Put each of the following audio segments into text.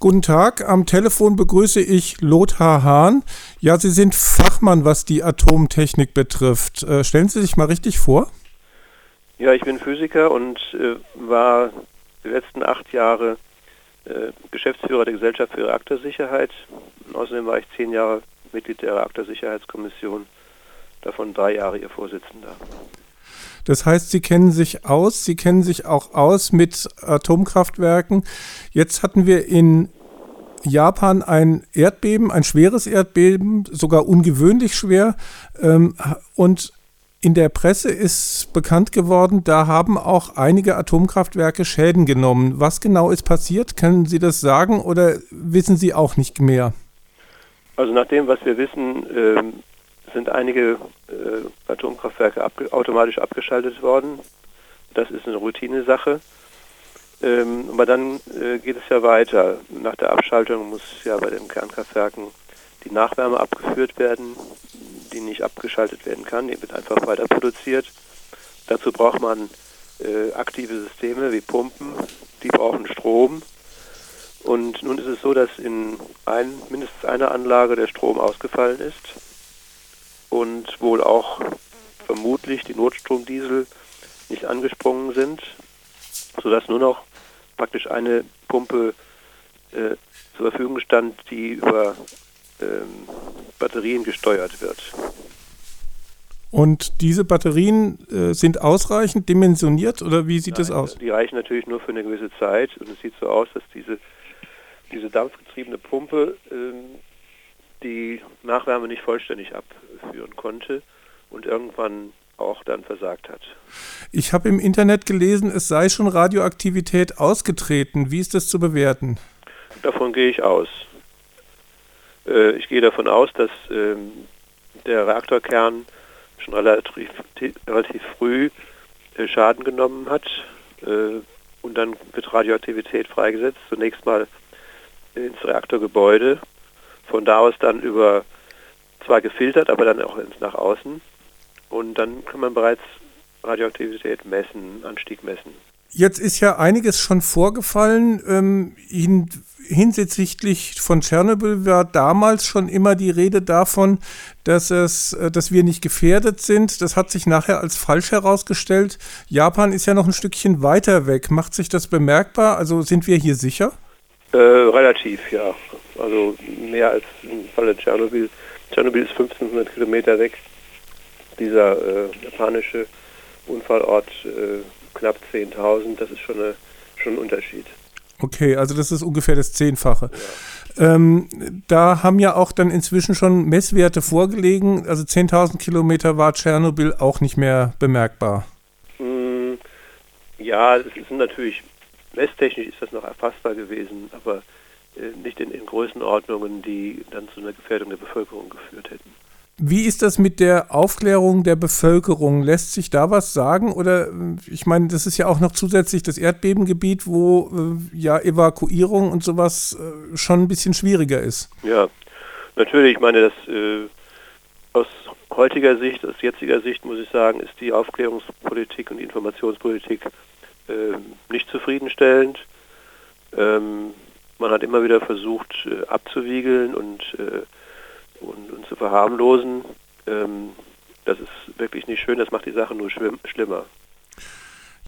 Guten Tag, am Telefon begrüße ich Lothar Hahn. Ja, Sie sind Fachmann, was die Atomtechnik betrifft. Äh, stellen Sie sich mal richtig vor. Ja, ich bin Physiker und äh, war die letzten acht Jahre äh, Geschäftsführer der Gesellschaft für Reaktorsicherheit. Außerdem war ich zehn Jahre Mitglied der Reaktorsicherheitskommission, davon drei Jahre ihr Vorsitzender. Das heißt, Sie kennen sich aus, Sie kennen sich auch aus mit Atomkraftwerken. Jetzt hatten wir in Japan ein Erdbeben, ein schweres Erdbeben, sogar ungewöhnlich schwer. Ähm, und in der Presse ist bekannt geworden, da haben auch einige Atomkraftwerke Schäden genommen. Was genau ist passiert? Können Sie das sagen oder wissen Sie auch nicht mehr? Also nach dem, was wir wissen, ähm, sind einige äh, Atomkraftwerke ab, automatisch abgeschaltet worden. Das ist eine Routinesache. Ähm, aber dann äh, geht es ja weiter. Nach der Abschaltung muss ja bei den Kernkraftwerken die Nachwärme abgeführt werden, die nicht abgeschaltet werden kann. Die wird einfach weiter produziert. Dazu braucht man äh, aktive Systeme wie Pumpen. Die brauchen Strom. Und nun ist es so, dass in ein, mindestens einer Anlage der Strom ausgefallen ist und wohl auch vermutlich die Notstromdiesel nicht angesprungen sind, sodass nur noch praktisch eine Pumpe äh, zur Verfügung stand, die über ähm, Batterien gesteuert wird. Und diese Batterien äh, sind ausreichend dimensioniert oder wie sieht Nein, das aus? Die reichen natürlich nur für eine gewisse Zeit und es sieht so aus, dass diese, diese dampfgetriebene Pumpe ähm, die Nachwärme nicht vollständig abführen konnte und irgendwann auch dann versagt hat. Ich habe im Internet gelesen, es sei schon Radioaktivität ausgetreten. Wie ist das zu bewerten? Davon gehe ich aus. Äh, ich gehe davon aus, dass ähm, der Reaktorkern schon relativ, relativ früh äh, Schaden genommen hat äh, und dann wird Radioaktivität freigesetzt. Zunächst mal ins Reaktorgebäude von da aus dann über, zwar gefiltert, aber dann auch ins nach außen. Und dann kann man bereits Radioaktivität messen, Anstieg messen. Jetzt ist ja einiges schon vorgefallen. Ähm, hin, hinsichtlich von Tschernobyl war damals schon immer die Rede davon, dass, es, äh, dass wir nicht gefährdet sind. Das hat sich nachher als falsch herausgestellt. Japan ist ja noch ein Stückchen weiter weg. Macht sich das bemerkbar? Also sind wir hier sicher? Äh, relativ, ja. Also mehr als im Falle Tschernobyl. Tschernobyl ist 1500 Kilometer weg. Dieser äh, japanische Unfallort äh, knapp 10.000. Das ist schon, eine, schon ein Unterschied. Okay, also das ist ungefähr das Zehnfache. Ja. Ähm, da haben ja auch dann inzwischen schon Messwerte vorgelegen. Also 10.000 Kilometer war Tschernobyl auch nicht mehr bemerkbar. Mm, ja, es sind natürlich messtechnisch ist das noch erfassbar gewesen, aber nicht in, in Größenordnungen, die dann zu einer Gefährdung der Bevölkerung geführt hätten. Wie ist das mit der Aufklärung der Bevölkerung? Lässt sich da was sagen? Oder äh, ich meine, das ist ja auch noch zusätzlich das Erdbebengebiet, wo äh, ja Evakuierung und sowas äh, schon ein bisschen schwieriger ist. Ja, natürlich. Ich meine, das äh, aus heutiger Sicht, aus jetziger Sicht muss ich sagen, ist die Aufklärungspolitik und die Informationspolitik äh, nicht zufriedenstellend. Ähm, man hat immer wieder versucht äh, abzuwiegeln und, äh, und, und, zu verharmlosen. Ähm, das ist wirklich nicht schön, das macht die Sache nur schlimmer.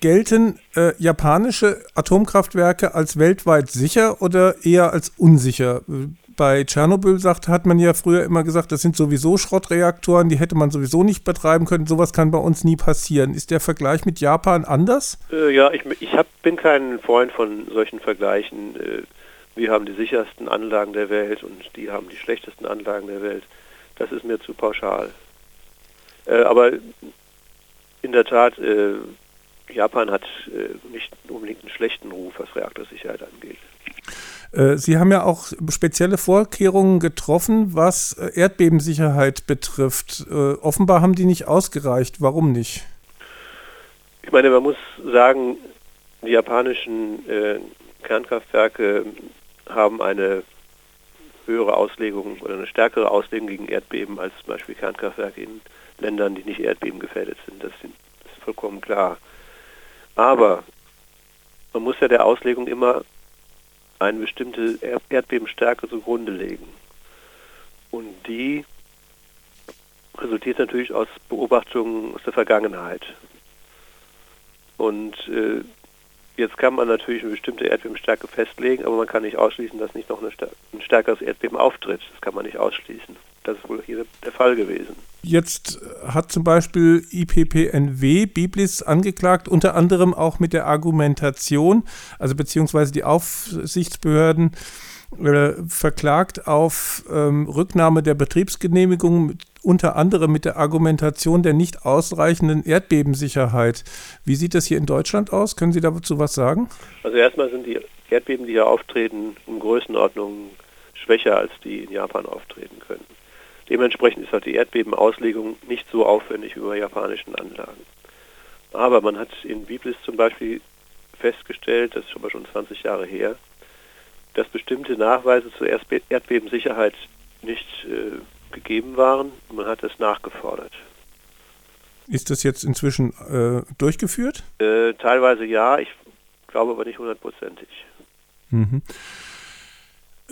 Gelten äh, japanische Atomkraftwerke als weltweit sicher oder eher als unsicher? bei Tschernobyl sagt, hat man ja früher immer gesagt, das sind sowieso Schrottreaktoren, die hätte man sowieso nicht betreiben können. Sowas kann bei uns nie passieren. Ist der Vergleich mit Japan anders? Äh, ja, ich, ich hab, bin kein Freund von solchen Vergleichen. Äh, wir haben die sichersten Anlagen der Welt und die haben die schlechtesten Anlagen der Welt. Das ist mir zu pauschal. Äh, aber in der Tat, äh, Japan hat äh, nicht unbedingt einen schlechten Ruf, was Reaktorsicherheit angeht. Äh, Sie haben ja auch spezielle Vorkehrungen getroffen, was äh, Erdbebensicherheit betrifft. Äh, offenbar haben die nicht ausgereicht. Warum nicht? Ich meine, man muss sagen, die japanischen Kernkraftwerke haben eine höhere Auslegung oder eine stärkere Auslegung gegen Erdbeben als zum Beispiel Kernkraftwerke in Ländern, die nicht erdbebengefährdet sind. Das ist vollkommen klar. Aber man muss ja der Auslegung immer eine bestimmte Erdbebenstärke zugrunde legen. Und die resultiert natürlich aus Beobachtungen aus der Vergangenheit. Und äh, jetzt kann man natürlich eine bestimmte Erdbebenstärke festlegen, aber man kann nicht ausschließen, dass nicht noch ein stärkeres Erdbeben auftritt. Das kann man nicht ausschließen. Das ist wohl hier der Fall gewesen. Jetzt hat zum Beispiel IPPNW Biblis angeklagt, unter anderem auch mit der Argumentation, also beziehungsweise die Aufsichtsbehörden äh, verklagt auf ähm, Rücknahme der Betriebsgenehmigung, unter anderem mit der Argumentation der nicht ausreichenden Erdbebensicherheit. Wie sieht das hier in Deutschland aus? Können Sie dazu was sagen? Also erstmal sind die Erdbeben, die hier auftreten, um Größenordnungen schwächer als die in Japan auftreten können. Dementsprechend ist halt die Erdbebenauslegung nicht so aufwendig wie bei japanischen Anlagen. Aber man hat in Biblis zum Beispiel festgestellt, das ist schon mal schon 20 Jahre her, dass bestimmte Nachweise zur Erdbebensicherheit nicht äh, gegeben waren. Man hat es nachgefordert. Ist das jetzt inzwischen äh, durchgeführt? Äh, teilweise ja, ich glaube aber nicht hundertprozentig. Mhm.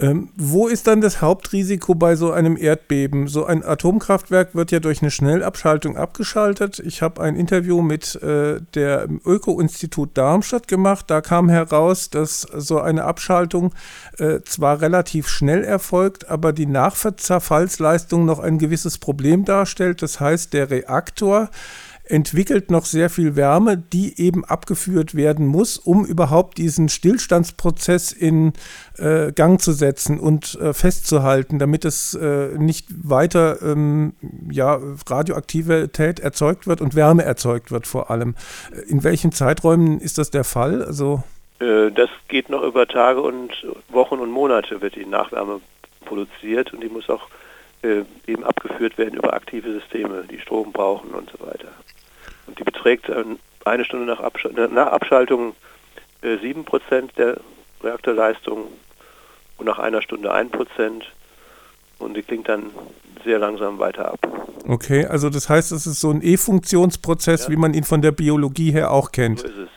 Ähm, wo ist dann das Hauptrisiko bei so einem Erdbeben? So ein Atomkraftwerk wird ja durch eine Schnellabschaltung abgeschaltet. Ich habe ein Interview mit äh, der Öko-Institut Darmstadt gemacht. Da kam heraus, dass so eine Abschaltung äh, zwar relativ schnell erfolgt, aber die Nachverzerfallsleistung noch ein gewisses Problem darstellt. Das heißt, der Reaktor entwickelt noch sehr viel Wärme, die eben abgeführt werden muss, um überhaupt diesen Stillstandsprozess in äh, Gang zu setzen und äh, festzuhalten, damit es äh, nicht weiter ähm, ja, Radioaktivität erzeugt wird und Wärme erzeugt wird vor allem. Äh, in welchen Zeiträumen ist das der Fall? Also äh, das geht noch über Tage und Wochen und Monate wird die Nachwärme produziert und die muss auch äh, eben abgeführt werden über aktive Systeme, die Strom brauchen und so weiter. Und die beträgt eine Stunde nach, Absch nach Abschaltung äh, 7% der Reaktorleistung und nach einer Stunde 1%. Und die klingt dann sehr langsam weiter ab. Okay, also das heißt, es ist so ein E-Funktionsprozess, ja. wie man ihn von der Biologie her auch kennt. So ist es.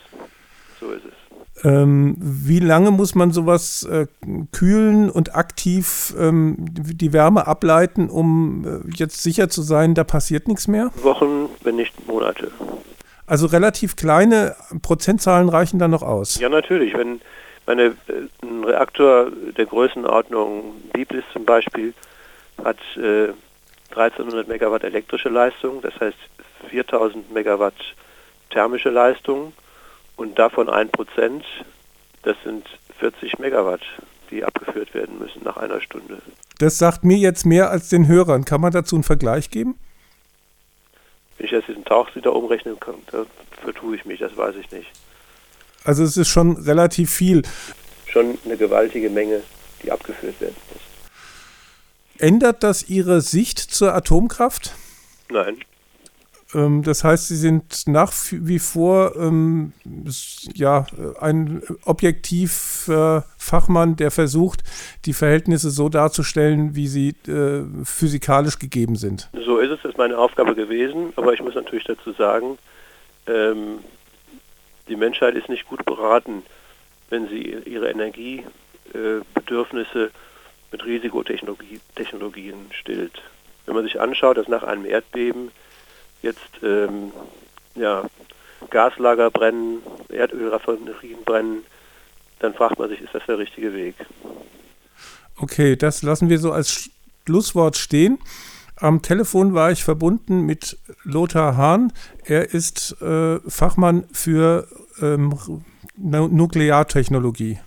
Ähm, wie lange muss man sowas äh, kühlen und aktiv ähm, die Wärme ableiten, um äh, jetzt sicher zu sein, da passiert nichts mehr? Wochen, wenn nicht Monate. Also relativ kleine Prozentzahlen reichen da noch aus. Ja, natürlich. Wenn meine, äh, ein Reaktor der Größenordnung Biblis zum Beispiel hat äh, 1300 Megawatt elektrische Leistung, das heißt 4000 Megawatt thermische Leistung und davon ein Prozent, das sind 40 Megawatt, die abgeführt werden müssen nach einer Stunde. Das sagt mir jetzt mehr als den Hörern. Kann man dazu einen Vergleich geben? Wenn ich jetzt diesen Tauchsieder umrechnen kann, da vertue ich mich, das weiß ich nicht. Also es ist schon relativ viel. Schon eine gewaltige Menge, die abgeführt werden muss. Ändert das Ihre Sicht zur Atomkraft? Nein. Ähm, das heißt, sie sind nach wie vor ähm, ja, ein objektiv äh, Fachmann, der versucht, die Verhältnisse so darzustellen, wie sie äh, physikalisch gegeben sind. So ist es, das ist meine Aufgabe gewesen, aber ich muss natürlich dazu sagen, ähm, die Menschheit ist nicht gut beraten, wenn sie ihre Energiebedürfnisse äh, mit Risikotechnologien stillt. Wenn man sich anschaut, dass nach einem Erdbeben jetzt ähm, ja, Gaslager brennen, Erdölraffinerien brennen, dann fragt man sich, ist das der richtige Weg? Okay, das lassen wir so als Schlusswort stehen. Am Telefon war ich verbunden mit Lothar Hahn. Er ist äh, Fachmann für ähm, Nukleartechnologie.